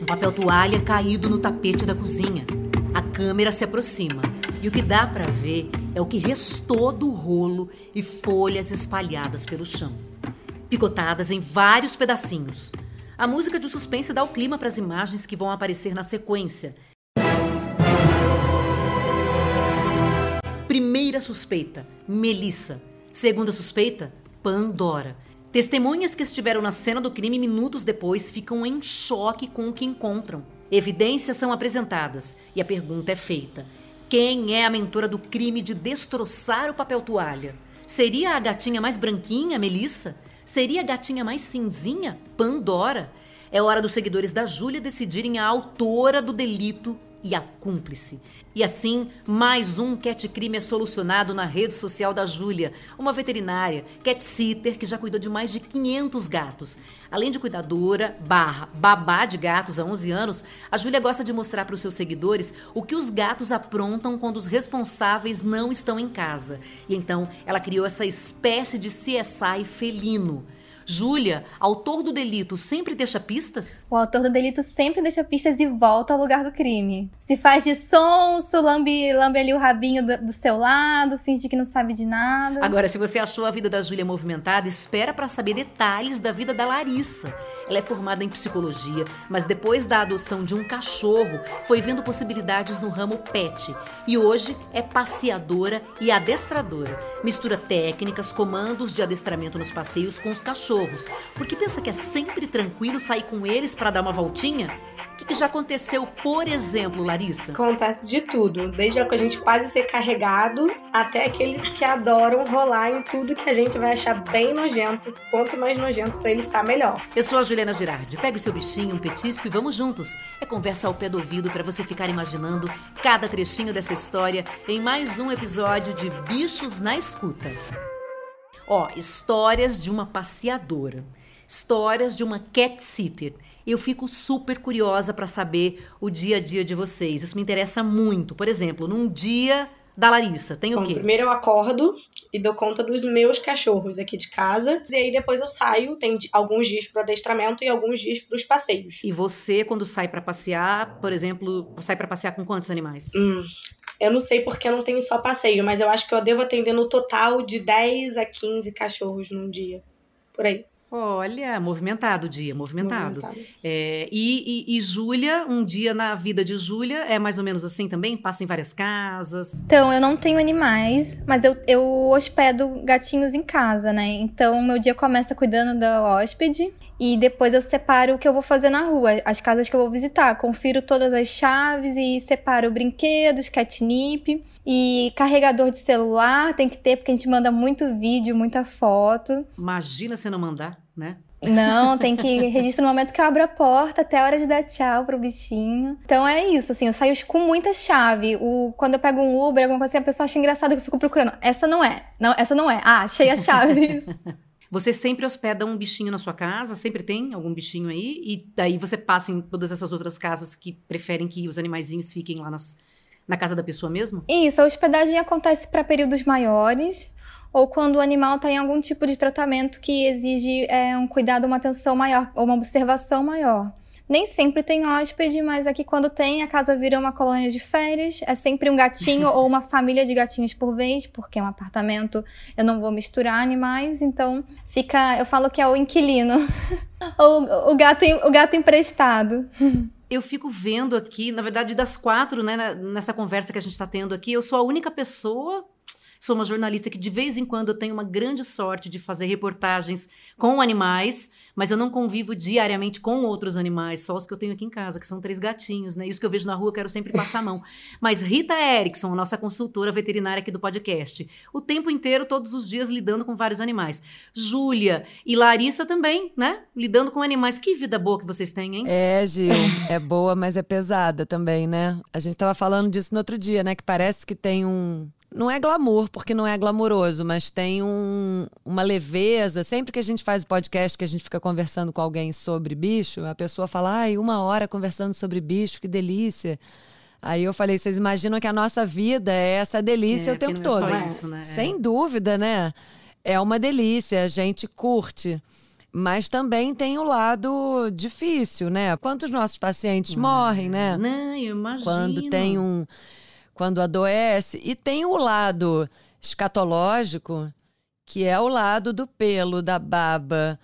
Um papel toalha caído no tapete da cozinha. A câmera se aproxima e o que dá para ver é o que restou do rolo e folhas espalhadas pelo chão, picotadas em vários pedacinhos. A música de suspense dá o clima para as imagens que vão aparecer na sequência. Primeira suspeita, Melissa. Segunda suspeita, Pandora. Testemunhas que estiveram na cena do crime minutos depois ficam em choque com o que encontram. Evidências são apresentadas e a pergunta é feita: quem é a mentora do crime de destroçar o papel toalha? Seria a gatinha mais branquinha, Melissa? Seria a gatinha mais cinzinha, Pandora? É hora dos seguidores da Júlia decidirem a autora do delito e a cúmplice. E assim, mais um cat crime é solucionado na rede social da Júlia, uma veterinária, cat sitter que já cuidou de mais de 500 gatos. Além de cuidadora, barra, babá de gatos há 11 anos, a Júlia gosta de mostrar para os seus seguidores o que os gatos aprontam quando os responsáveis não estão em casa. E então, ela criou essa espécie de CSI felino. Júlia, autor do delito, sempre deixa pistas? O autor do delito sempre deixa pistas e volta ao lugar do crime. Se faz de sonso, lambe, lambe ali o rabinho do, do seu lado, finge que não sabe de nada. Agora, se você achou a vida da Júlia movimentada, espera para saber detalhes da vida da Larissa. Ela é formada em psicologia, mas depois da adoção de um cachorro, foi vendo possibilidades no ramo pet. E hoje é passeadora e adestradora. Mistura técnicas, comandos de adestramento nos passeios com os cachorros porque pensa que é sempre tranquilo sair com eles para dar uma voltinha? O que, já aconteceu, por exemplo, Larissa? Acontece de tudo, desde a gente quase ser carregado até aqueles que adoram rolar em tudo que a gente vai achar bem nojento. Quanto mais nojento para ele estar, melhor. Eu sou a Juliana Girardi. Pega o seu bichinho, um petisco e vamos juntos. É conversa ao pé do ouvido para você ficar imaginando cada trechinho dessa história em mais um episódio de Bichos na Escuta. Ó, histórias de uma passeadora, histórias de uma cat sitter. Eu fico super curiosa para saber o dia a dia de vocês. Isso me interessa muito. Por exemplo, num dia da Larissa, tem o Bom, quê? Primeiro eu acordo e dou conta dos meus cachorros aqui de casa. E aí depois eu saio, tem alguns dias para adestramento e alguns dias para os passeios. E você, quando sai para passear, por exemplo, sai para passear com quantos animais? Hum, eu não sei porque eu não tenho só passeio, mas eu acho que eu devo atender no total de 10 a 15 cachorros num dia. Por aí. Olha, movimentado o dia, movimentado. movimentado. É, e, e, e Júlia, um dia na vida de Júlia é mais ou menos assim também? Passa em várias casas? Então, eu não tenho animais, mas eu, eu hospedo gatinhos em casa, né? Então, meu dia começa cuidando da hóspede e depois eu separo o que eu vou fazer na rua, as casas que eu vou visitar. Confiro todas as chaves e separo brinquedos, catnip e carregador de celular. Tem que ter, porque a gente manda muito vídeo, muita foto. Imagina se não mandar, né? Não, tem que registrar no momento que eu abro a porta até a hora de dar tchau pro bichinho. Então é isso, assim, eu saio com muita chave. O, quando eu pego um Uber, alguma coisa assim, a pessoa acha engraçado que eu fico procurando. Essa não é. Não, essa não é. Ah, achei a chave. Você sempre hospeda um bichinho na sua casa? Sempre tem algum bichinho aí? E daí você passa em todas essas outras casas que preferem que os animaizinhos fiquem lá nas, na casa da pessoa mesmo? Isso, a hospedagem acontece para períodos maiores ou quando o animal está em algum tipo de tratamento que exige é, um cuidado, uma atenção maior ou uma observação maior. Nem sempre tem hóspede, mas aqui quando tem, a casa vira uma colônia de férias. É sempre um gatinho ou uma família de gatinhos por vez, porque é um apartamento, eu não vou misturar animais, então fica. Eu falo que é o inquilino. o, o, gato, o gato emprestado. Eu fico vendo aqui, na verdade, das quatro, né, nessa conversa que a gente está tendo aqui, eu sou a única pessoa Sou uma jornalista que de vez em quando eu tenho uma grande sorte de fazer reportagens com animais, mas eu não convivo diariamente com outros animais, só os que eu tenho aqui em casa, que são três gatinhos, né? Os que eu vejo na rua eu quero sempre passar a mão. Mas Rita Erickson, nossa consultora veterinária aqui do podcast, o tempo inteiro, todos os dias, lidando com vários animais. Júlia e Larissa também, né? Lidando com animais. Que vida boa que vocês têm, hein? É, Gil, é boa, mas é pesada também, né? A gente tava falando disso no outro dia, né? Que parece que tem um não é glamour, porque não é glamouroso, mas tem um, uma leveza. Sempre que a gente faz o podcast, que a gente fica conversando com alguém sobre bicho, a pessoa fala, ai, uma hora conversando sobre bicho, que delícia. Aí eu falei, vocês imaginam que a nossa vida é essa delícia é, o tempo é todo. Isso, né? Sem dúvida, né? É uma delícia, a gente curte. Mas também tem o lado difícil, né? Quantos nossos pacientes ah, morrem, né? Não, eu imagino. Quando tem um. Quando adoece. E tem o lado escatológico, que é o lado do pelo, da baba,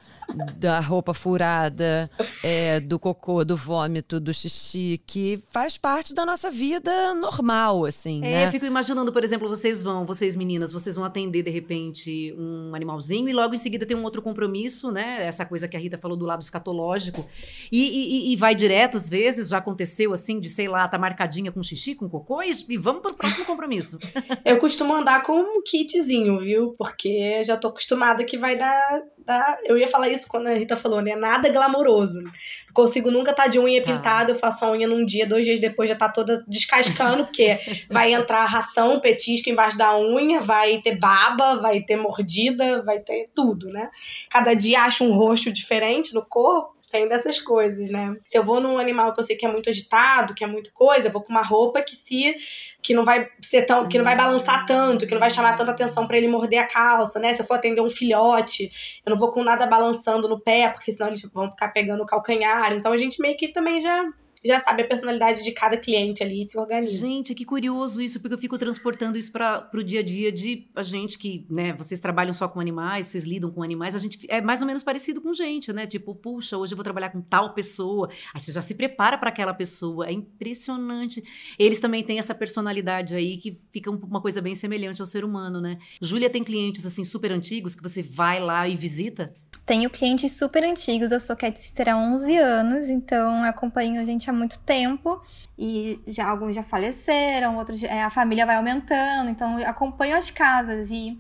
da roupa furada, é, do cocô, do vômito, do xixi, que faz parte da nossa vida normal, assim, é, né? Eu fico imaginando, por exemplo, vocês vão, vocês meninas, vocês vão atender, de repente, um animalzinho e logo em seguida tem um outro compromisso, né? Essa coisa que a Rita falou do lado escatológico. E, e, e vai direto, às vezes, já aconteceu assim, de, sei lá, tá marcadinha com xixi, com cocô e, e vamos pro próximo compromisso. eu costumo andar com um kitzinho, viu? Porque já tô acostumada que vai dar, dar... Eu ia falar isso quando a Rita falou, né? Nada glamouroso. Não consigo nunca estar tá de unha tá. pintada, eu faço a unha num dia, dois dias depois já tá toda descascando, porque vai entrar ração, petisco embaixo da unha, vai ter baba, vai ter mordida, vai ter tudo, né? Cada dia acho um roxo diferente no corpo tem dessas coisas, né? Se eu vou num animal que eu sei que é muito agitado, que é muita coisa, eu vou com uma roupa que se que não vai ser tão, que não vai balançar tanto, que não vai chamar tanta atenção para ele morder a calça, né? Se eu for atender um filhote, eu não vou com nada balançando no pé, porque senão eles vão ficar pegando o calcanhar. Então a gente meio que também já já sabe a personalidade de cada cliente ali e se organiza. Gente, que curioso isso, porque eu fico transportando isso para o dia a dia de a gente que, né, vocês trabalham só com animais, vocês lidam com animais, a gente é mais ou menos parecido com gente, né? Tipo, puxa, hoje eu vou trabalhar com tal pessoa, aí você já se prepara para aquela pessoa, é impressionante. Eles também têm essa personalidade aí que fica uma coisa bem semelhante ao ser humano, né? Júlia tem clientes assim super antigos que você vai lá e visita? Tenho clientes super antigos, eu sou cat sitter há 11 anos, então acompanho a gente há muito tempo e já alguns já faleceram, outros é, a família vai aumentando, então acompanho as casas e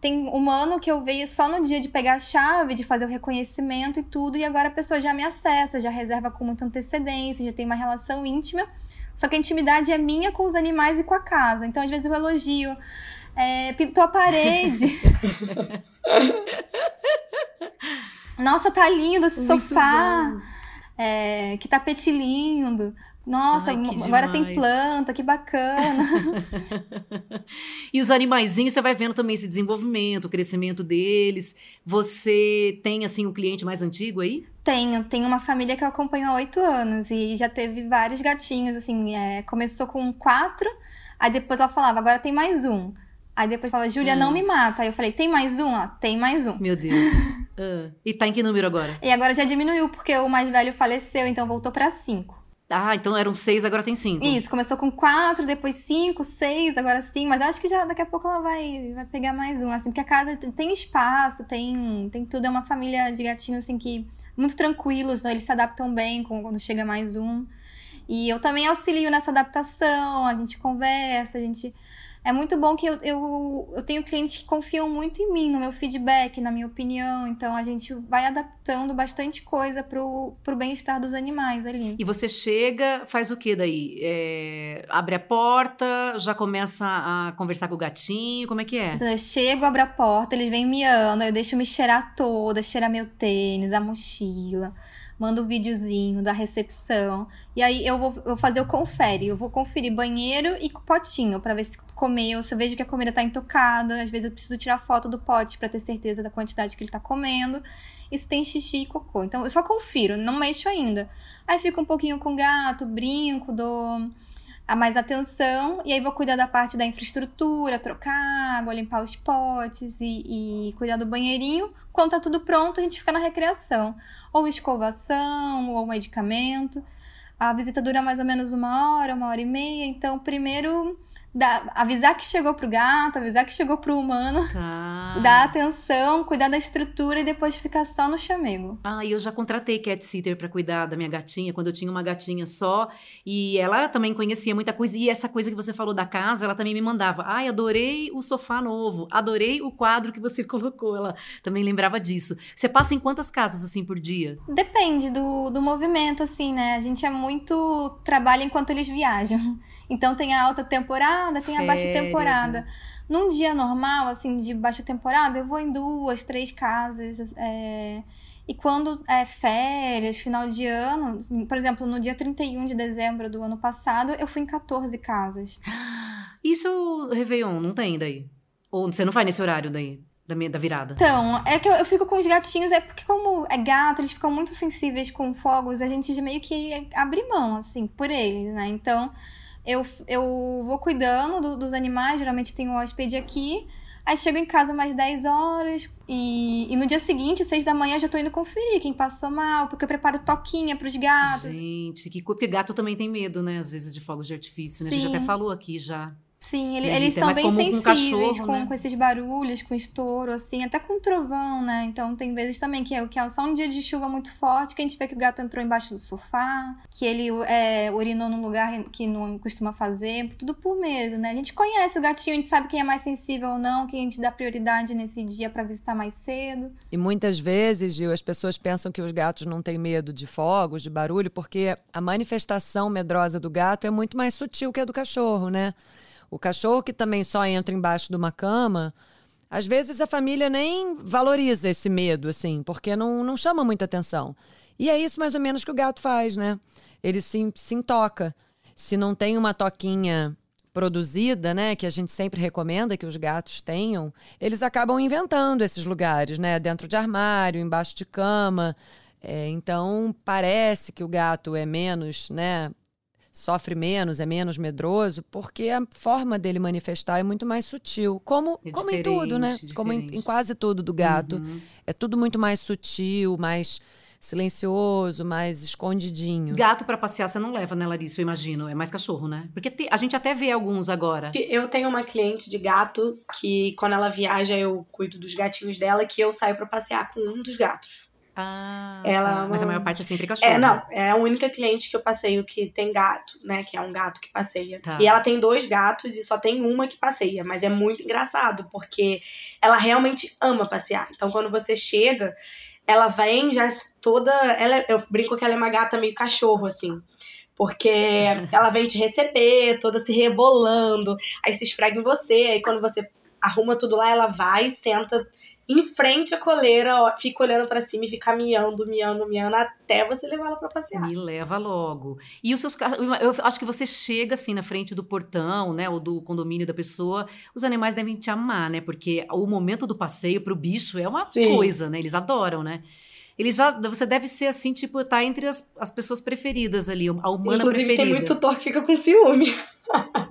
tem um ano que eu veio só no dia de pegar a chave, de fazer o reconhecimento e tudo, e agora a pessoa já me acessa, já reserva com muita antecedência, já tem uma relação íntima. Só que a intimidade é minha com os animais e com a casa. Então, às vezes, eu elogio. É, pintou a parede. Nossa, tá lindo esse Muito sofá. É, que tapete lindo. Nossa, Ai, agora demais. tem planta, que bacana. e os animaizinhos, você vai vendo também esse desenvolvimento, o crescimento deles. Você tem, assim, um cliente mais antigo aí? Tenho, tenho uma família que eu acompanho há oito anos e já teve vários gatinhos, assim, é, começou com quatro, aí depois ela falava, agora tem mais um. Aí depois fala, Júlia, hum. não me mata. Aí eu falei, tem mais um? Ó, tem mais um. Meu Deus. Uh. E tá em que número agora? E agora já diminuiu, porque o mais velho faleceu, então voltou para cinco. Ah, então eram seis, agora tem cinco. Isso, começou com quatro, depois cinco, seis, agora sim. Mas eu acho que já daqui a pouco ela vai, vai pegar mais um, assim, porque a casa tem espaço, tem, tem tudo. É uma família de gatinhos, assim, que muito tranquilos, então eles se adaptam bem quando chega mais um. E eu também auxilio nessa adaptação, a gente conversa, a gente é muito bom que eu, eu, eu tenho clientes que confiam muito em mim, no meu feedback, na minha opinião. Então a gente vai adaptando bastante coisa pro, pro bem-estar dos animais ali. E você chega, faz o que daí? É, abre a porta, já começa a conversar com o gatinho, como é que é? Então, eu chego, abro a porta, eles vêm miando, eu deixo me cheirar toda, cheirar meu tênis, a mochila manda um videozinho da recepção. E aí eu vou, vou fazer o confere. Eu vou conferir banheiro e potinho para ver se comeu, se eu vejo que a comida tá intocada. Às vezes eu preciso tirar foto do pote para ter certeza da quantidade que ele tá comendo. E se tem xixi e cocô. Então eu só confiro, não mexo ainda. Aí fico um pouquinho com gato, brinco, dou a mais atenção, e aí vou cuidar da parte da infraestrutura, trocar água, limpar os potes e, e, cuidar do banheirinho. Quando tá tudo pronto, a gente fica na recreação. Ou escovação, ou medicamento. A visita dura mais ou menos uma hora, uma hora e meia. Então, primeiro Dá, avisar que chegou pro gato, avisar que chegou pro humano, tá. dar atenção, cuidar da estrutura e depois ficar só no chamego. Ah, e eu já contratei cat sitter para cuidar da minha gatinha, quando eu tinha uma gatinha só, e ela também conhecia muita coisa, e essa coisa que você falou da casa, ela também me mandava, ai, adorei o sofá novo, adorei o quadro que você colocou, ela também lembrava disso. Você passa em quantas casas, assim, por dia? Depende do, do movimento, assim, né, a gente é muito trabalho enquanto eles viajam. Então tem a alta temporada, tem a baixa temporada. Num dia normal, assim, de baixa temporada, eu vou em duas, três casas. É... E quando é férias, final de ano, por exemplo, no dia 31 de dezembro do ano passado, eu fui em 14 casas. Isso Réveillon, não tem daí? Ou você não vai nesse horário daí? da, minha, da virada? Então, é que eu, eu, fico com os gatinhos, é porque como é gato, eles ficam muito sensíveis com fogos, a gente meio que abre mão, assim, por eles, né? Então, eu, eu vou cuidando do, dos animais, geralmente tem um hóspede aqui, Aí chego em casa mais 10 horas e, e no dia seguinte, 6 da manhã, já tô indo conferir quem passou mal, porque eu preparo toquinha pros gatos. Gente, que porque gato também tem medo, né? Às vezes de fogos de artifício, né? Sim. A gente até falou aqui já. Sim, ele, eles são bem sensíveis com, cachorro, com, né? com, esses barulhos, com estouro, assim, até com trovão, né? Então tem vezes também que é, que é só um dia de chuva muito forte que a gente vê que o gato entrou embaixo do sofá, que ele é, urinou num lugar que não costuma fazer, tudo por medo, né? A gente conhece o gatinho, a gente sabe quem é mais sensível ou não, quem a gente dá prioridade nesse dia para visitar mais cedo. E muitas vezes, Gil, as pessoas pensam que os gatos não têm medo de fogos, de barulho, porque a manifestação medrosa do gato é muito mais sutil que a do cachorro, né? O cachorro que também só entra embaixo de uma cama, às vezes a família nem valoriza esse medo, assim, porque não, não chama muita atenção. E é isso mais ou menos que o gato faz, né? Ele se, se intoca. Se não tem uma toquinha produzida, né, que a gente sempre recomenda que os gatos tenham, eles acabam inventando esses lugares, né, dentro de armário, embaixo de cama. É, então parece que o gato é menos, né, sofre menos, é menos medroso, porque a forma dele manifestar é muito mais sutil. Como, é como em tudo, né? Diferente. Como em, em, quase tudo do gato. Uhum. É tudo muito mais sutil, mais silencioso, mais escondidinho. Gato para passear você não leva, né, Larissa? Eu imagino. É mais cachorro, né? Porque te, a gente até vê alguns agora. Eu tenho uma cliente de gato que, quando ela viaja, eu cuido dos gatinhos dela, que eu saio para passear com um dos gatos. Ah, ela tá. mas a maior parte é sempre cachorro. É, não, é a única cliente que eu passeio que tem gato, né? Que é um gato que passeia. Tá. E ela tem dois gatos e só tem uma que passeia. Mas é muito engraçado, porque ela realmente ama passear. Então, quando você chega, ela vem já toda. Ela, é, eu brinco que ela é uma gata meio cachorro, assim. Porque ela vem te receber, toda se rebolando, aí se esfrega em você, aí quando você arruma tudo lá, ela vai, senta em frente à coleira, ó, fica olhando para cima e fica miando, miando, miando, até você levar ela para passear. Me leva logo. E os seus eu acho que você chega assim na frente do portão, né, ou do condomínio da pessoa, os animais devem te amar, né? Porque o momento do passeio pro bicho é uma Sim. coisa, né? Eles adoram, né? Ele já, você deve ser assim, tipo, tá entre as, as pessoas preferidas ali, a humana Inclusive, preferida. tem muito tor que fica com ciúme.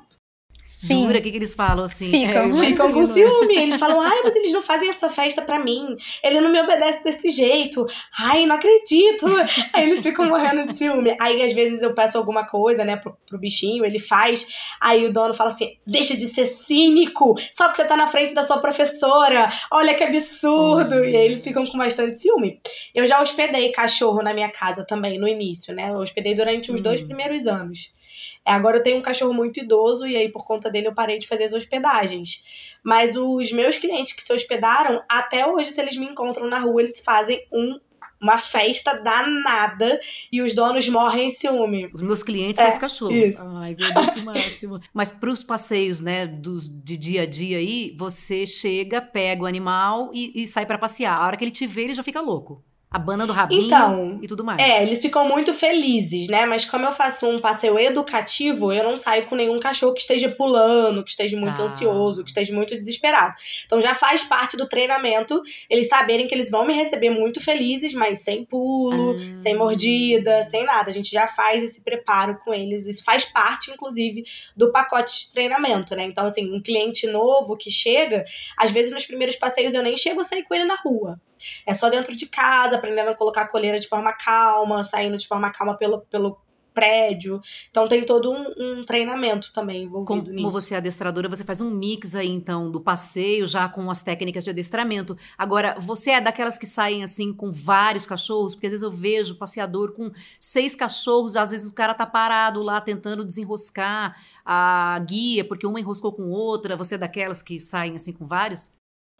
Sim. Jura? O que, que eles falam assim? Ficam, é, ficam com ciúme. Eles falam, ai, mas eles não fazem essa festa pra mim. Ele não me obedece desse jeito. Ai, não acredito. Aí eles ficam morrendo de ciúme. Aí, às vezes, eu peço alguma coisa, né, pro, pro bichinho, ele faz. Aí o dono fala assim: deixa de ser cínico, só porque você tá na frente da sua professora. Olha que absurdo. E aí eles ficam com bastante ciúme. Eu já hospedei cachorro na minha casa também, no início, né? Eu hospedei durante os dois hum. primeiros anos. É, agora eu tenho um cachorro muito idoso e aí por conta dele eu parei de fazer as hospedagens. Mas os meus clientes que se hospedaram, até hoje, se eles me encontram na rua, eles fazem um uma festa danada e os donos morrem em ciúme. Os meus clientes é, são os cachorros. Isso. Ai, meu Deus, que máximo. Mas para os passeios, né, dos, de dia a dia aí, você chega, pega o animal e, e sai para passear. A hora que ele te vê, ele já fica louco a banda do rabinho então, e tudo mais. É, eles ficam muito felizes, né? Mas como eu faço um passeio educativo, eu não saio com nenhum cachorro que esteja pulando, que esteja muito tá. ansioso, que esteja muito desesperado. Então já faz parte do treinamento eles saberem que eles vão me receber muito felizes, mas sem pulo, ah. sem mordida, sem nada. A gente já faz esse preparo com eles. Isso faz parte, inclusive, do pacote de treinamento, né? Então, assim, um cliente novo que chega, às vezes nos primeiros passeios eu nem chego a sair com ele na rua. É só dentro de casa, aprendendo a colocar a coleira de forma calma, saindo de forma calma pelo, pelo prédio. Então tem todo um, um treinamento também envolvido como, nisso. Como você é adestradora, você faz um mix aí, então, do passeio já com as técnicas de adestramento. Agora, você é daquelas que saem assim com vários cachorros? Porque às vezes eu vejo passeador com seis cachorros, às vezes o cara tá parado lá tentando desenroscar a guia, porque uma enroscou com outra. Você é daquelas que saem assim com vários?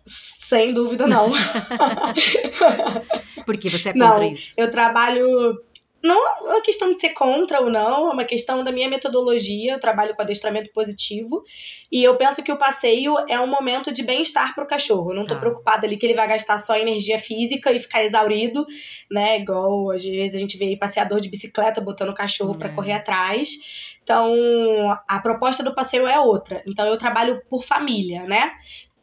Sem dúvida, não. Porque você é contra não, isso? Eu trabalho. Não é uma questão de ser contra ou não, é uma questão da minha metodologia. Eu trabalho com adestramento positivo. E eu penso que o passeio é um momento de bem-estar para o cachorro. Eu não tô ah. preocupada ali que ele vai gastar só energia física e ficar exaurido, né? Igual às vezes a gente vê passeador de bicicleta botando o cachorro é. para correr atrás. Então, a proposta do passeio é outra. Então, eu trabalho por família, né?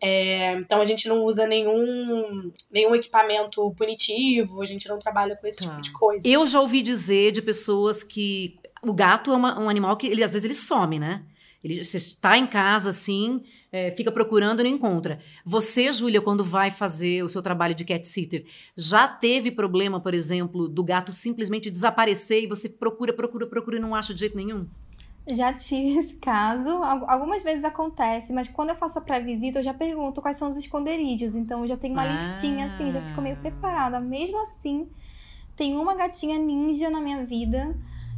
É, então a gente não usa nenhum, nenhum equipamento punitivo, a gente não trabalha com esse tá. tipo de coisa. Eu já ouvi dizer de pessoas que o gato é uma, um animal que ele, às vezes ele some, né? Ele, você está em casa assim, é, fica procurando e não encontra. Você, Júlia, quando vai fazer o seu trabalho de cat sitter, já teve problema, por exemplo, do gato simplesmente desaparecer e você procura, procura, procura e não acha de jeito nenhum? Já tive esse caso. Algumas vezes acontece, mas quando eu faço a pré-visita, eu já pergunto quais são os esconderijos. Então eu já tenho uma ah. listinha assim, já fico meio preparada. Mesmo assim, tem uma gatinha ninja na minha vida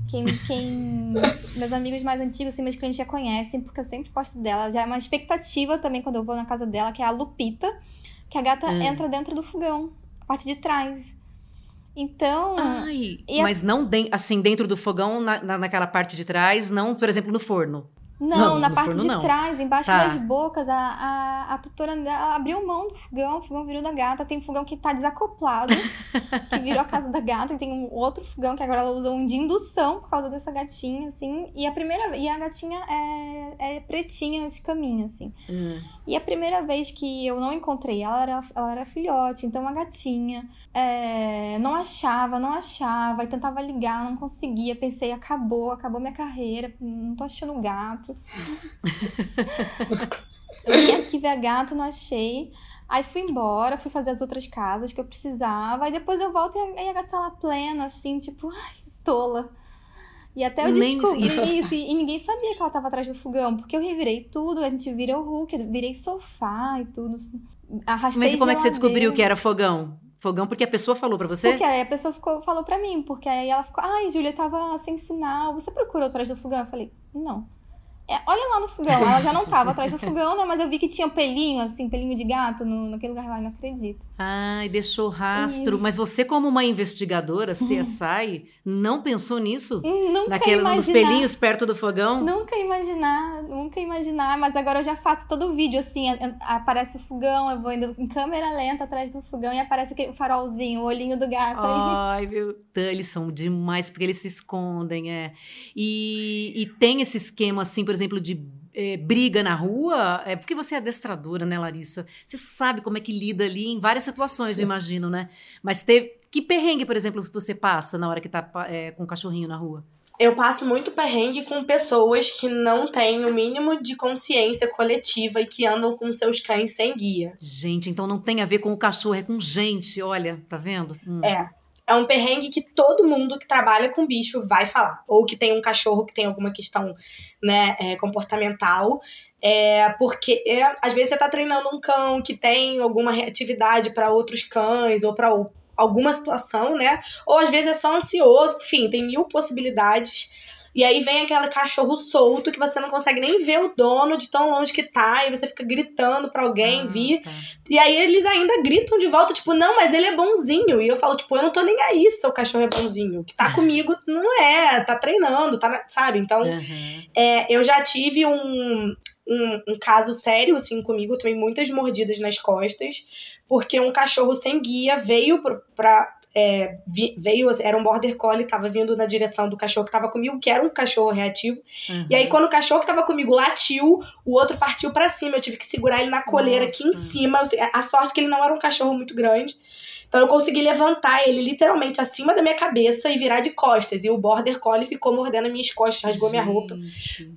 quem, quem meus amigos mais antigos, assim, meus clientes já conhecem, porque eu sempre posto dela. Já é uma expectativa também quando eu vou na casa dela, que é a Lupita, que a gata hum. entra dentro do fogão, a parte de trás. Então. Ai, mas a... não de, assim, dentro do fogão, na, na, naquela parte de trás, não, por exemplo, no forno. Não, não na parte de não. trás, embaixo tá. das bocas, a, a, a tutora abriu mão do fogão, o fogão virou da gata. Tem um fogão que tá desacoplado, que virou a casa da gata. E tem um outro fogão que agora ela usa um de indução por causa dessa gatinha, assim. E a primeira e a gatinha é, é pretinha esse caminho, assim. Hum. E a primeira vez que eu não encontrei ela, era, ela era filhote, então a gatinha é, não achava, não achava, e tentava ligar, não conseguia. Pensei, acabou, acabou minha carreira, não tô achando gato. eu vim aqui ver a gata, não achei. Aí fui embora, fui fazer as outras casas que eu precisava. Aí depois eu volto e a, gata tá lá plena, assim, tipo, ai, tola. E até eu Nem descobri isso, e, e ninguém sabia que ela tava atrás do fogão, porque eu revirei tudo, a gente vira o Hulk, virei sofá e tudo. Assim. Arrastei Mas e como é que você descobriu que era fogão? Fogão porque a pessoa falou para você? Porque aí a pessoa ficou, falou para mim, porque aí ela ficou, ai, Júlia, tava sem sinal, você procurou atrás do fogão? Eu falei, não. É, olha lá no fogão, ela já não tava atrás do fogão, né? Mas eu vi que tinha um pelinho, assim, pelinho de gato no, naquele lugar lá, não acredito. Ai, deixou rastro. Isso. Mas você, como uma investigadora, CSI, não pensou nisso? Hum, nunca Naquele, imaginar. Nos pelinhos perto do fogão? Nunca imaginar, nunca imaginar. Mas agora eu já faço todo o vídeo, assim, aparece o fogão, eu vou indo em câmera lenta atrás do fogão e aparece aquele farolzinho, o olhinho do gato. Ai, meu Deus, eles são demais, porque eles se escondem, é. E, e tem esse esquema, assim, por exemplo, de é, briga na rua, é porque você é adestradora, né, Larissa? Você sabe como é que lida ali em várias situações, eu imagino, né? Mas teve. Que perrengue, por exemplo, você passa na hora que tá é, com o cachorrinho na rua? Eu passo muito perrengue com pessoas que não têm o mínimo de consciência coletiva e que andam com seus cães sem guia. Gente, então não tem a ver com o cachorro, é com gente, olha, tá vendo? Hum. É é um perrengue que todo mundo que trabalha com bicho vai falar. Ou que tem um cachorro que tem alguma questão né, é, comportamental. É, porque é, às vezes você tá treinando um cão que tem alguma reatividade para outros cães ou para alguma situação, né? Ou às vezes é só ansioso, enfim, tem mil possibilidades. E aí vem aquele cachorro solto que você não consegue nem ver o dono de tão longe que tá, e você fica gritando pra alguém ah, vir. Tá. E aí eles ainda gritam de volta, tipo, não, mas ele é bonzinho. E eu falo, tipo, eu não tô nem aí se seu cachorro é bonzinho. O que tá comigo não é, tá treinando, tá, sabe? Então, uhum. é, eu já tive um, um, um, caso sério, assim, comigo, também muitas mordidas nas costas, porque um cachorro sem guia veio pra, pra é, veio, era um border collie, tava vindo na direção do cachorro que tava comigo, que era um cachorro reativo. Uhum. E aí, quando o cachorro que tava comigo latiu, o outro partiu para cima. Eu tive que segurar ele na coleira Nossa. aqui em cima. A sorte que ele não era um cachorro muito grande. Então eu consegui levantar ele literalmente acima da minha cabeça e virar de costas. E o border collie ficou mordendo minhas costas, rasgou minha roupa.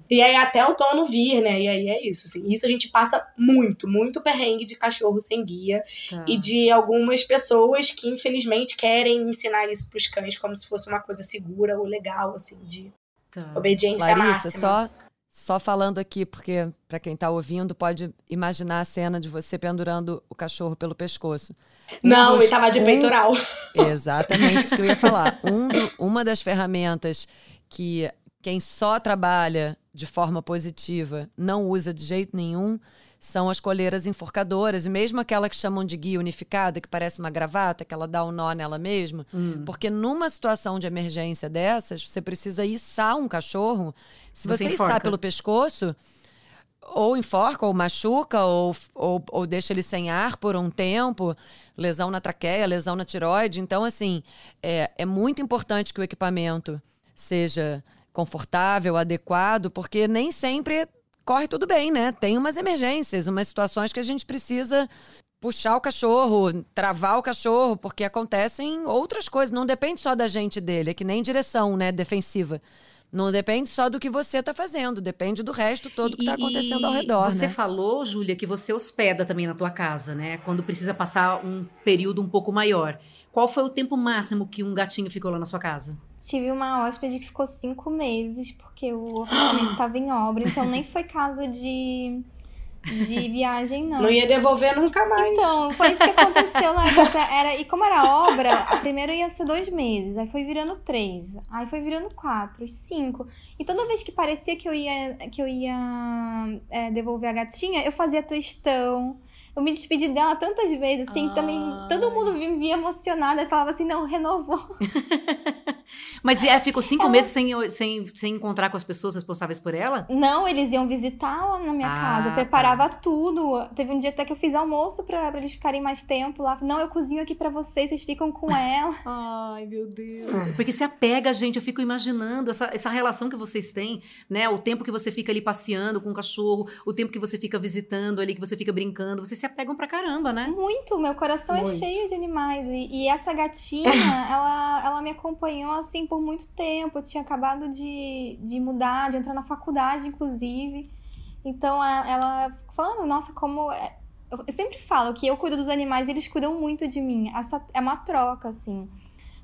E aí até o dono vir, né? E aí é isso. Assim. Isso a gente passa muito, muito perrengue de cachorro sem guia. Tá. E de algumas pessoas que, infelizmente, querem ensinar isso pros cães como se fosse uma coisa segura ou legal, assim, de tá. obediência Larissa, máxima. Só só falando aqui, porque para quem está ouvindo pode imaginar a cena de você pendurando o cachorro pelo pescoço. Não, ele estava de um, peitoral. Exatamente isso que eu ia falar. Um do, uma das ferramentas que quem só trabalha de forma positiva não usa de jeito nenhum são as coleiras enforcadoras, e mesmo aquela que chamam de guia unificada, que parece uma gravata, que ela dá um nó nela mesma, hum. porque numa situação de emergência dessas, você precisa içar um cachorro. Se você, você içar pelo pescoço, ou enforca, ou machuca, ou, ou, ou, deixa ele sem ar por um tempo, lesão na traqueia, lesão na tiroide. Então, assim, é, é muito importante que o equipamento seja confortável, adequado, porque nem sempre corre tudo bem, né? Tem umas emergências, umas situações que a gente precisa puxar o cachorro, travar o cachorro, porque acontecem outras coisas. Não depende só da gente dele, é que nem direção, né, defensiva. Não depende só do que você está fazendo, depende do resto todo que está acontecendo ao redor. Você né? falou, Júlia, que você hospeda também na tua casa, né? Quando precisa passar um período um pouco maior. Qual foi o tempo máximo que um gatinho ficou lá na sua casa? Tive uma hóspede que ficou cinco meses, porque o apartamento estava em obra, então nem foi caso de de viagem, não. Não ia devolver nunca mais. Então, foi isso que aconteceu lá. Era, e como era obra, a primeira ia ser dois meses, aí foi virando três, aí foi virando quatro, cinco. E toda vez que parecia que eu ia, que eu ia é, devolver a gatinha, eu fazia textão. Eu me despedi dela tantas vezes, assim, Ai. também todo mundo me via emocionada e falava assim, não, renovou. Mas é, ficou cinco ela... meses sem, sem, sem encontrar com as pessoas responsáveis por ela? Não, eles iam visitá-la na minha ah, casa. Eu preparava tá. tudo. Teve um dia até que eu fiz almoço pra, pra eles ficarem mais tempo lá. Não, eu cozinho aqui pra vocês, vocês ficam com ela. Ai, meu Deus. Porque se apega, gente. Eu fico imaginando essa, essa relação que vocês têm, né? O tempo que você fica ali passeando com o cachorro, o tempo que você fica visitando ali, que você fica brincando. Vocês se apegam pra caramba, né? Muito. Meu coração é Muito. é cheio de animais. E, e essa gatinha, ela, ela me acompanhou assim por muito tempo. Eu tinha acabado de, de mudar, de entrar na faculdade, inclusive. Então ela falando, nossa, como. É... Eu sempre falo que eu cuido dos animais e eles cuidam muito de mim. Essa é uma troca, assim.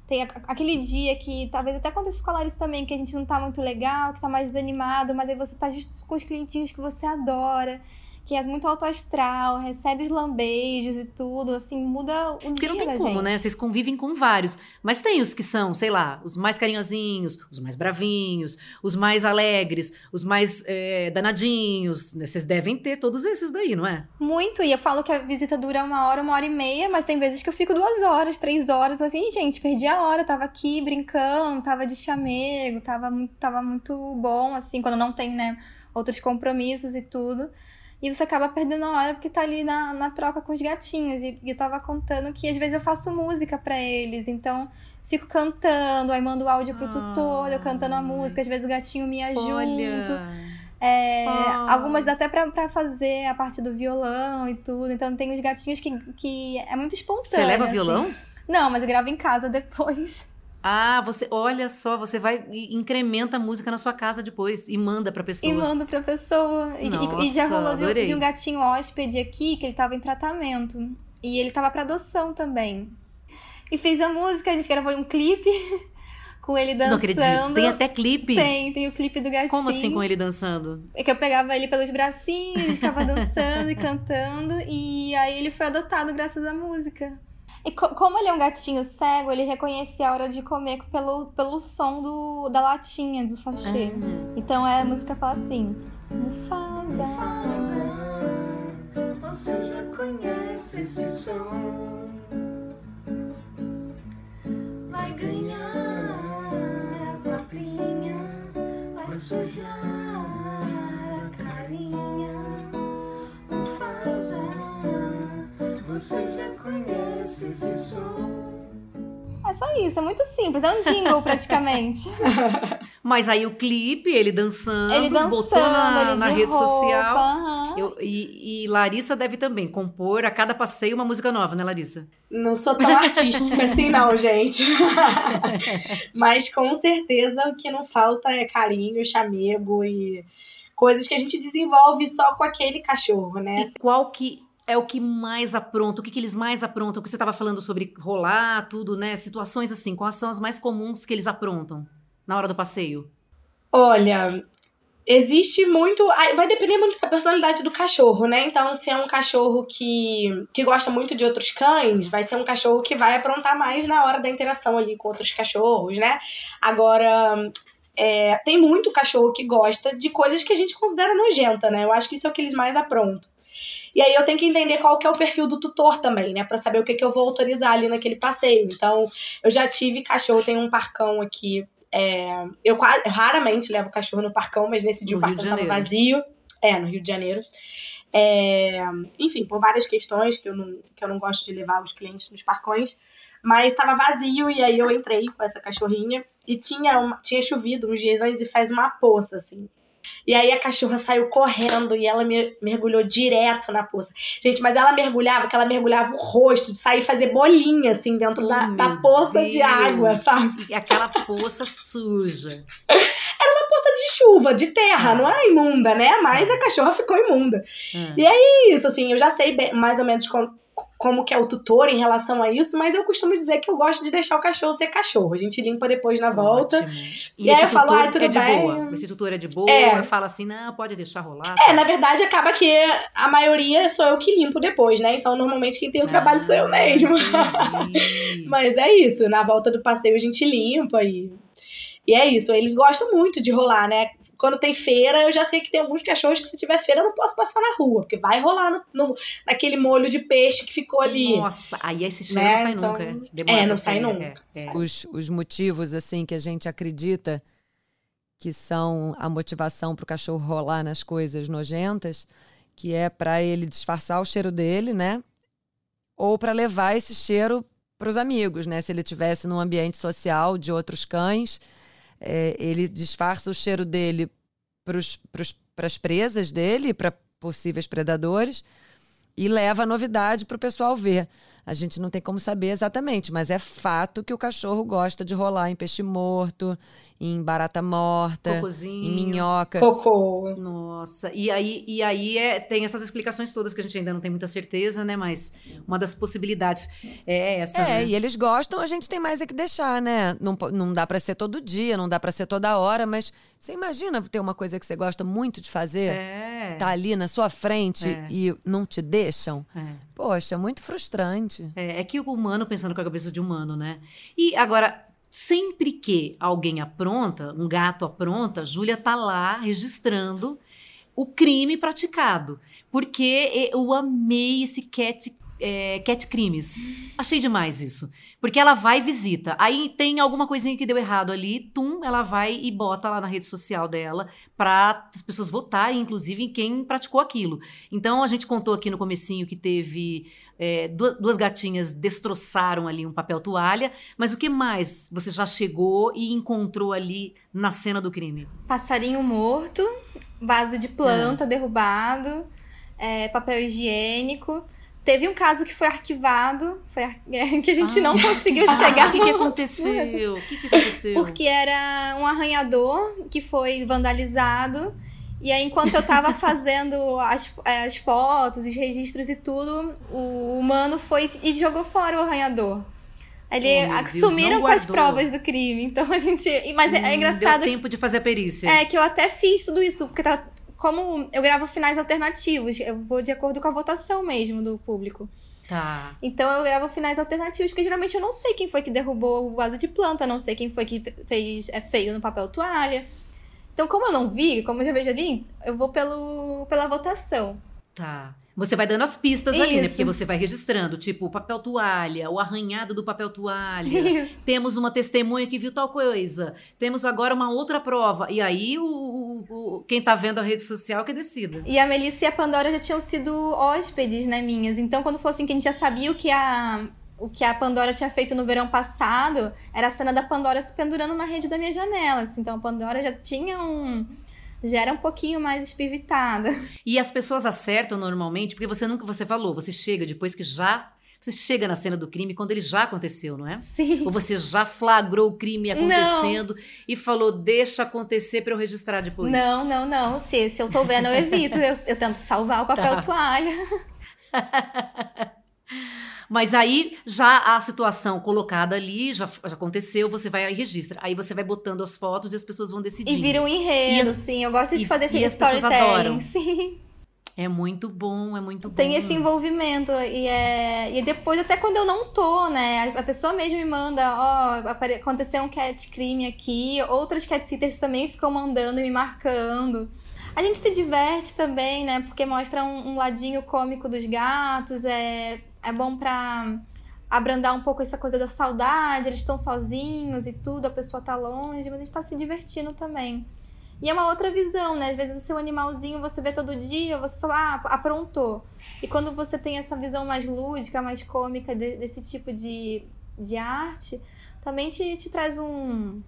Tem aquele dia que talvez até aconteça com a Larissa também, que a gente não tá muito legal, que tá mais desanimado, mas aí você tá justo com os clientinhos que você adora que é muito alto astral, recebe os lambejos e tudo, assim, muda o Porque dia não tem como, gente. né? Vocês convivem com vários. Mas tem os que são, sei lá, os mais carinhosinhos, os mais bravinhos, os mais alegres, os mais é, danadinhos. Né? Vocês devem ter todos esses daí, não é? Muito. E eu falo que a visita dura uma hora, uma hora e meia, mas tem vezes que eu fico duas horas, três horas. Assim, gente, perdi a hora, tava aqui brincando, tava de chamego, tava, tava muito bom, assim, quando não tem, né, outros compromissos e tudo. E você acaba perdendo a hora porque tá ali na, na troca com os gatinhos. E, e eu tava contando que às vezes eu faço música para eles. Então, fico cantando, aí mando áudio pro ah, tutor, eu cantando a música. Às vezes o gatinho me ajuda. É, ah. Algumas dá até pra, pra fazer a parte do violão e tudo. Então tem os gatinhos que, que é muito espontâneo. Você leva assim. violão? Não, mas eu gravo em casa depois. Ah, você, olha só, você vai e incrementa a música na sua casa depois e manda pra pessoa. E manda pra pessoa. Nossa, e, e já rolou de, de, um gatinho hóspede aqui que ele tava em tratamento. E ele tava pra adoção também. E fez a música, a gente gravou um clipe com ele dançando. Não acredito. Tem até clipe? Tem, tem o clipe do gatinho. Como assim com ele dançando? É que eu pegava ele pelos bracinhos, ele ficava dançando e cantando. E aí ele foi adotado graças à música. E co como ele é um gatinho cego, ele reconhece a hora de comer pelo, pelo som do, da latinha, do sachê. Ah. Então é, a música fala assim: Mufasa. Você já conhece esse som? Vai ganhar a papinha, vai sujar. Você já conhece esse som? É só isso, é muito simples, é um jingle praticamente. Mas aí o clipe, ele dançando, ele dançando botando na, na rede roupa, social. Uhum. Eu, e, e, Larissa deve também compor a cada passeio uma música nova, né, Larissa? Não sou tão artística assim, não, gente. Mas com certeza o que não falta é carinho, chamego e coisas que a gente desenvolve só com aquele cachorro, né? E qual que é o que mais apronta, o que, que eles mais aprontam? Porque você estava falando sobre rolar, tudo, né? Situações assim, quais são as mais comuns que eles aprontam na hora do passeio? Olha, existe muito. Vai depender muito da personalidade do cachorro, né? Então, se é um cachorro que, que gosta muito de outros cães, vai ser um cachorro que vai aprontar mais na hora da interação ali com outros cachorros, né? Agora. É, tem muito cachorro que gosta de coisas que a gente considera nojenta, né? Eu acho que isso é o que eles mais aprontam. E aí eu tenho que entender qual que é o perfil do tutor também, né? Pra saber o que, que eu vou autorizar ali naquele passeio. Então, eu já tive cachorro, tem um parcão aqui. É, eu, eu, raramente levo cachorro no parcão, mas nesse dia no o parcão tava vazio. É, no Rio de Janeiro. É, enfim, por várias questões que eu, não, que eu não gosto de levar os clientes nos parcões. Mas estava vazio e aí eu entrei com essa cachorrinha e tinha, uma, tinha chovido uns dias antes e faz uma poça, assim. E aí a cachorra saiu correndo e ela mergulhou direto na poça. Gente, mas ela mergulhava, que ela mergulhava o rosto, de sair fazer bolinha, assim, dentro oh, da, da poça Deus. de água, sabe? E aquela poça suja. Era uma poça de chuva, de terra, ah. não era imunda, né? Mas a cachorra ficou imunda. Ah. E é isso, assim, eu já sei mais ou menos como como que é o tutor em relação a isso, mas eu costumo dizer que eu gosto de deixar o cachorro ser cachorro. A gente limpa depois na volta. Ótimo. E, e aí eu falo, ah, tudo é de bem. boa. Esse tutor é de boa, é. eu falo assim, não, pode deixar rolar. É, na verdade acaba que a maioria sou eu que limpo depois, né? Então normalmente quem tem o trabalho ah, sou eu mesmo. mas é isso, na volta do passeio a gente limpa e e é isso, eles gostam muito de rolar, né? Quando tem feira, eu já sei que tem alguns cachorros que se tiver feira eu não posso passar na rua, porque vai rolar no, no naquele molho de peixe que ficou ali. Nossa, aí esse cheiro né? não sai então, nunca. Demora é, não sai nunca. É, é. Os, os motivos, assim, que a gente acredita que são a motivação para o cachorro rolar nas coisas nojentas, que é para ele disfarçar o cheiro dele, né? Ou para levar esse cheiro para os amigos, né? Se ele tivesse num ambiente social de outros cães, é, ele disfarça o cheiro dele para as presas dele, para possíveis predadores, e leva a novidade para o pessoal ver. A gente não tem como saber exatamente, mas é fato que o cachorro gosta de rolar em peixe morto, em barata morta, Cocôzinho. em minhoca. Cocô. Nossa, e aí, e aí é, tem essas explicações todas que a gente ainda não tem muita certeza, né? Mas uma das possibilidades é essa. É, né? e eles gostam, a gente tem mais é que deixar, né? Não, não dá para ser todo dia, não dá para ser toda hora, mas você imagina ter uma coisa que você gosta muito de fazer, é. tá ali na sua frente é. e não te deixam? É. Poxa, é muito frustrante. É, é que o humano pensando com a cabeça de humano, né? E agora, sempre que alguém apronta, um gato apronta, Júlia tá lá registrando o crime praticado. Porque eu amei esse cat é, cat crimes. Achei demais isso. Porque ela vai e visita. Aí tem alguma coisinha que deu errado ali, tum, ela vai e bota lá na rede social dela para as pessoas votarem, inclusive, em quem praticou aquilo. Então a gente contou aqui no comecinho que teve é, duas, duas gatinhas destroçaram ali um papel toalha. Mas o que mais você já chegou e encontrou ali na cena do crime? Passarinho morto, vaso de planta ah. derrubado, é, papel higiênico. Teve um caso que foi arquivado, foi ar... que a gente ah. não conseguiu chegar. O que, que aconteceu? O que, que aconteceu? Porque era um arranhador que foi vandalizado. E aí, enquanto eu tava fazendo as, as fotos, os registros e tudo, o humano foi e jogou fora o arranhador. Ele oh, sumiram com as provas do crime. Então a gente. Mas é, é hum, é engraçado. Deu tempo de fazer a perícia. É, que eu até fiz tudo isso, porque tava como eu gravo finais alternativos, eu vou de acordo com a votação mesmo do público. Tá. Então eu gravo finais alternativos, porque geralmente eu não sei quem foi que derrubou o vaso de planta, não sei quem foi que fez é feio no papel toalha. Então, como eu não vi, como eu já vejo ali, eu vou pelo, pela votação. Tá. Você vai dando as pistas Isso. ali, né? Porque você vai registrando, tipo, o papel toalha, o arranhado do papel toalha. Isso. Temos uma testemunha que viu tal coisa. Temos agora uma outra prova. E aí, o, o, o quem tá vendo a rede social que decida. E a Melissa e a Pandora já tinham sido hóspedes, né, minhas. Então, quando falou assim que a gente já sabia o que a o que a Pandora tinha feito no verão passado era a cena da Pandora se pendurando na rede da minha janela. Assim. Então a Pandora já tinha um já era um pouquinho mais espivitada. E as pessoas acertam normalmente, porque você nunca, você falou, você chega depois que já você chega na cena do crime quando ele já aconteceu, não é? Sim. Ou você já flagrou o crime acontecendo não. e falou, deixa acontecer para eu registrar depois. Não, não, não. Se, se eu tô vendo, eu evito. eu, eu tento salvar o papel tá. toalha. Mas aí já a situação colocada ali, já, já aconteceu, você vai e registra. Aí você vai botando as fotos e as pessoas vão decidindo. E vira um enredo, as, sim. Eu gosto de e, fazer esse storytelling, sim. É muito bom, é muito bom. Tem esse envolvimento e é e depois até quando eu não tô, né? A pessoa mesmo me manda, ó, oh, aconteceu um cat crime aqui, outras cat sitters também ficam mandando e me marcando. A gente se diverte também, né? Porque mostra um, um ladinho cômico dos gatos, é é bom para abrandar um pouco essa coisa da saudade, eles estão sozinhos e tudo, a pessoa tá longe, mas a gente tá se divertindo também. E é uma outra visão, né? Às vezes o seu animalzinho você vê todo dia, você só ah, aprontou. E quando você tem essa visão mais lúdica, mais cômica de, desse tipo de, de arte, também te, te traz um,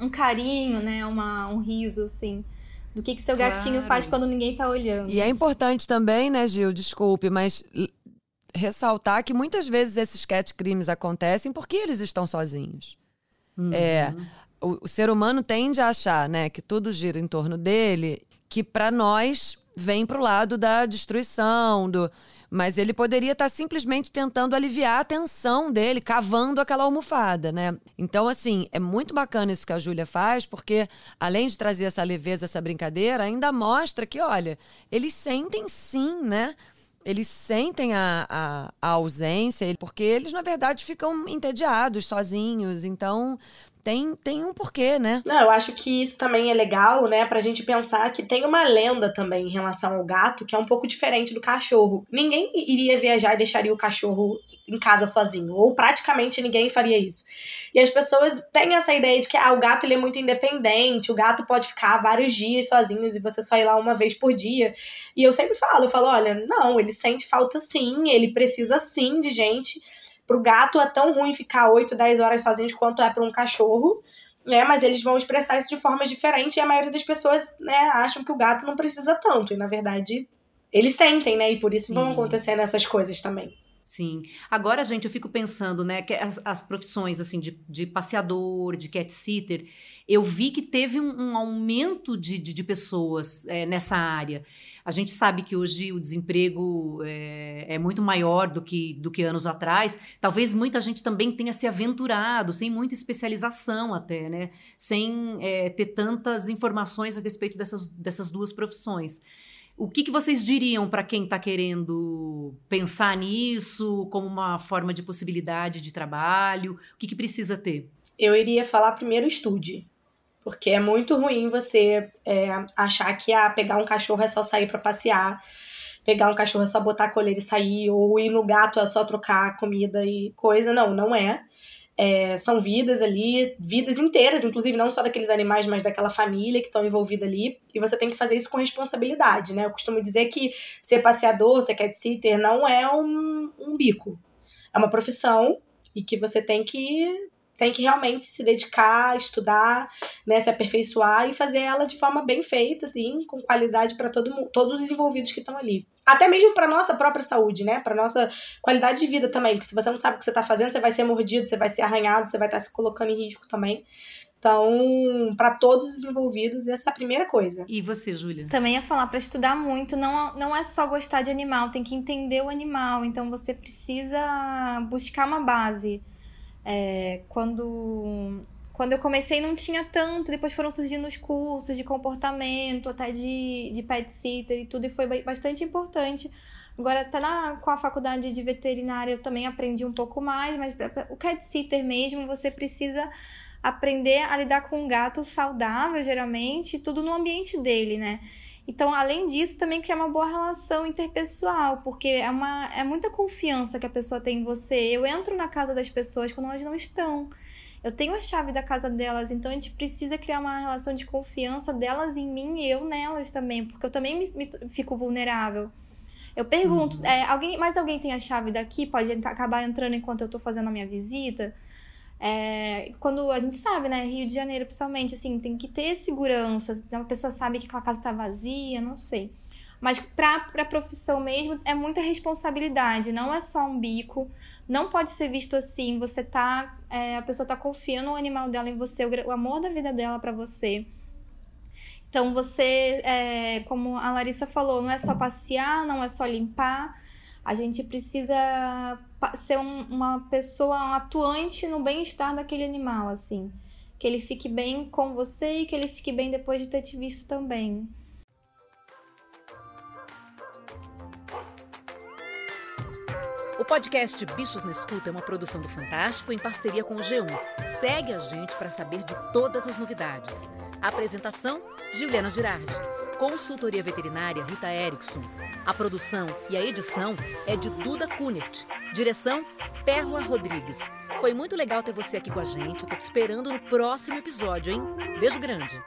um carinho, né? Uma, um riso, assim do que, que seu claro. gatinho faz quando ninguém tá olhando. E é importante também, né, Gil, desculpe, mas ressaltar que muitas vezes esses cat crimes acontecem porque eles estão sozinhos. Uhum. É, o, o, ser humano tende a achar, né, que tudo gira em torno dele, que para nós vem pro lado da destruição, do mas ele poderia estar tá simplesmente tentando aliviar a tensão dele, cavando aquela almofada, né? Então, assim, é muito bacana isso que a Júlia faz, porque além de trazer essa leveza, essa brincadeira, ainda mostra que, olha, eles sentem sim, né? Eles sentem a, a, a ausência, porque eles, na verdade, ficam entediados, sozinhos. Então, tem, tem um porquê, né? Não, eu acho que isso também é legal, né, pra gente pensar que tem uma lenda também em relação ao gato que é um pouco diferente do cachorro. Ninguém iria viajar e deixaria o cachorro em casa sozinho, ou praticamente ninguém faria isso. E as pessoas têm essa ideia de que ah, o gato ele é muito independente, o gato pode ficar vários dias sozinhos e você só ir lá uma vez por dia. E eu sempre falo, eu falo, olha, não, ele sente falta sim, ele precisa sim de gente. Pro gato é tão ruim ficar 8, 10 horas sozinhos quanto é para um cachorro, né? Mas eles vão expressar isso de formas diferentes e a maioria das pessoas, né, acham que o gato não precisa tanto. E na verdade, eles sentem, né? E por isso Sim. vão acontecendo essas coisas também. Sim. Agora, gente, eu fico pensando, né, que as, as profissões, assim, de, de passeador, de cat sitter, eu vi que teve um, um aumento de, de, de pessoas é, nessa área. A gente sabe que hoje o desemprego é, é, muito maior do que, do que anos atrás. Talvez muita gente também tenha se aventurado, sem muita especialização até, né? Sem é, ter tantas informações a respeito dessas, dessas duas profissões. O que, que vocês diriam para quem está querendo pensar nisso como uma forma de possibilidade de trabalho? O que, que precisa ter? Eu iria falar primeiro estude. Porque é muito ruim você é, achar que ah, pegar um cachorro é só sair para passear, pegar um cachorro é só botar a coleira e sair, ou ir no gato é só trocar comida e coisa. Não, não é. É, são vidas ali, vidas inteiras, inclusive não só daqueles animais, mas daquela família que estão envolvida ali, e você tem que fazer isso com responsabilidade, né? Eu costumo dizer que ser passeador, ser cat sitter, não é um, um bico. É uma profissão e que você tem que tem que realmente se dedicar, estudar, né, se aperfeiçoar e fazer ela de forma bem feita, assim, com qualidade para todo todos os envolvidos que estão ali. Até mesmo para nossa própria saúde, né? Para nossa qualidade de vida também, porque se você não sabe o que você está fazendo, você vai ser mordido, você vai ser arranhado, você vai estar tá se colocando em risco também. Então, para todos os envolvidos, essa é a primeira coisa. E você, Júlia? Também ia falar para estudar muito, não, não é só gostar de animal, tem que entender o animal. Então, você precisa buscar uma base. É, quando, quando eu comecei não tinha tanto, depois foram surgindo os cursos de comportamento, até de, de pet sitter e tudo, e foi bastante importante. Agora, até na, com a faculdade de veterinária eu também aprendi um pouco mais, mas pra, pra, o cat sitter mesmo, você precisa aprender a lidar com um gato saudável, geralmente, tudo no ambiente dele, né? Então, além disso, também criar uma boa relação interpessoal, porque é, uma, é muita confiança que a pessoa tem em você. Eu entro na casa das pessoas quando elas não estão. Eu tenho a chave da casa delas, então a gente precisa criar uma relação de confiança delas em mim e eu nelas também, porque eu também me, me fico vulnerável. Eu pergunto, uhum. é, alguém, mais alguém tem a chave daqui? Pode acabar entrando enquanto eu estou fazendo a minha visita? É, quando a gente sabe, né, Rio de Janeiro, principalmente, assim, tem que ter segurança. Uma pessoa sabe que aquela casa está vazia, não sei. Mas para a profissão mesmo, é muita responsabilidade, não é só um bico. Não pode ser visto assim, você tá. É, a pessoa tá confiando o animal dela em você, o, o amor da vida dela para você. Então você, é, como a Larissa falou, não é só passear, não é só limpar. A gente precisa ser um, uma pessoa um atuante no bem-estar daquele animal, assim. Que ele fique bem com você e que ele fique bem depois de ter te visto também. O podcast Bichos na Escuta é uma produção do Fantástico em parceria com o G1. Segue a gente para saber de todas as novidades. Apresentação: Juliana Girardi. Consultoria veterinária Rita Erickson. A produção e a edição é de Duda Kunert. Direção: Perla Rodrigues. Foi muito legal ter você aqui com a gente. Tô te esperando no próximo episódio, hein? Beijo grande.